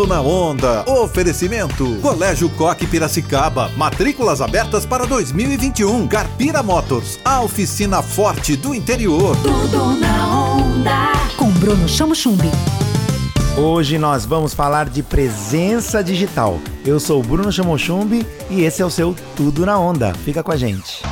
Tudo na onda. Oferecimento. Colégio Coque Piracicaba. Matrículas abertas para 2021. Carpira Motors. A oficina forte do interior. Tudo na onda. Com Bruno Chamo Chumbi. Hoje nós vamos falar de presença digital. Eu sou o Bruno Chamochumbi e esse é o seu Tudo na Onda. Fica com a gente.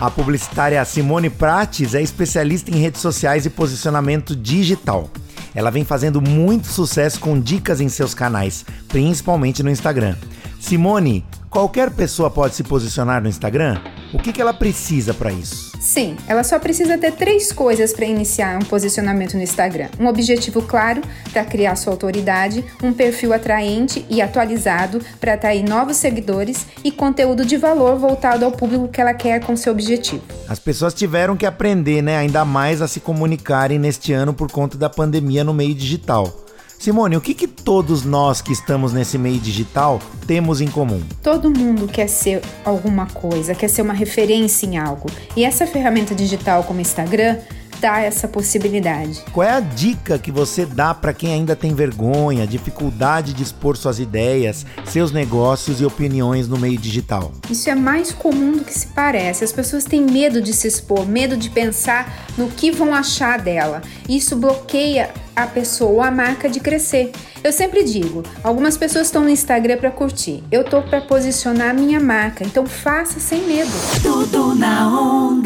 A publicitária Simone Prates é especialista em redes sociais e posicionamento digital. Ela vem fazendo muito sucesso com dicas em seus canais, principalmente no Instagram. Simone, qualquer pessoa pode se posicionar no Instagram? O que, que ela precisa para isso? Sim, ela só precisa ter três coisas para iniciar um posicionamento no Instagram: um objetivo claro para criar sua autoridade, um perfil atraente e atualizado para atrair novos seguidores e conteúdo de valor voltado ao público que ela quer com seu objetivo. As pessoas tiveram que aprender, né, ainda mais a se comunicarem neste ano por conta da pandemia no meio digital. Simone, o que, que todos nós que estamos nesse meio digital temos em comum? Todo mundo quer ser alguma coisa, quer ser uma referência em algo. E essa ferramenta digital como Instagram dá essa possibilidade. Qual é a dica que você dá para quem ainda tem vergonha, dificuldade de expor suas ideias, seus negócios e opiniões no meio digital? Isso é mais comum do que se parece. As pessoas têm medo de se expor, medo de pensar no que vão achar dela. Isso bloqueia a pessoa ou a marca de crescer. Eu sempre digo, algumas pessoas estão no Instagram para curtir. Eu tô para posicionar a minha marca, então faça sem medo. Tudo na onda.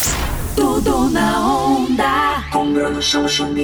Tudo na onda.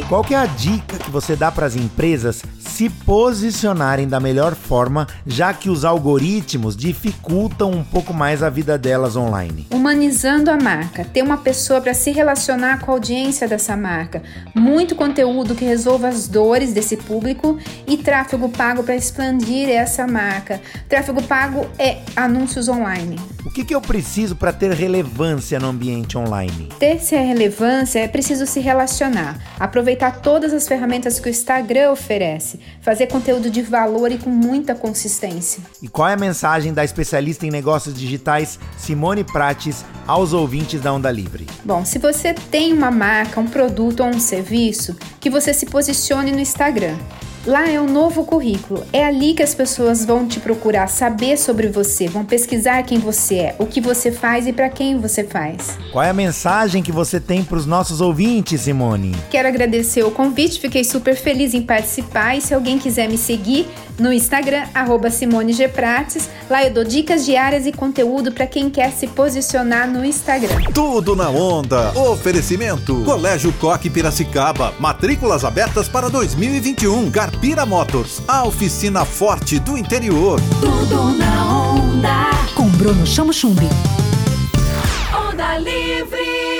Qual que é a dica que você dá para as empresas se posicionarem da melhor forma, já que os algoritmos dificultam um pouco mais a vida delas online? Humanizando a marca, ter uma pessoa para se relacionar com a audiência dessa marca, muito conteúdo que resolva as dores desse público e tráfego pago para expandir essa marca. Tráfego pago é anúncios online. O que, que eu preciso para ter relevância no ambiente online? Ter essa relevância é preciso se relacionar, aproveitar todas as ferramentas que o Instagram oferece, fazer conteúdo de valor e com muita consistência. E qual é a mensagem da especialista em negócios digitais Simone Prates aos ouvintes da Onda Livre? Bom, se você tem uma marca, um produto ou um serviço, que você se posicione no Instagram. Lá é um novo currículo. É ali que as pessoas vão te procurar saber sobre você, vão pesquisar quem você é, o que você faz e para quem você faz. Qual é a mensagem que você tem para os nossos ouvintes, Simone? Quero agradecer o convite, fiquei super feliz em participar e se alguém quiser me seguir no Instagram, arroba Simone G. Prates, lá eu dou dicas diárias e conteúdo para quem quer se posicionar no Instagram. Tudo na onda. Oferecimento. Colégio Coque Piracicaba. Matrículas abertas para 2021. Carpira Motors. A oficina forte do interior. Tudo na onda. Com Bruno Chamo Chumbi. Onda livre.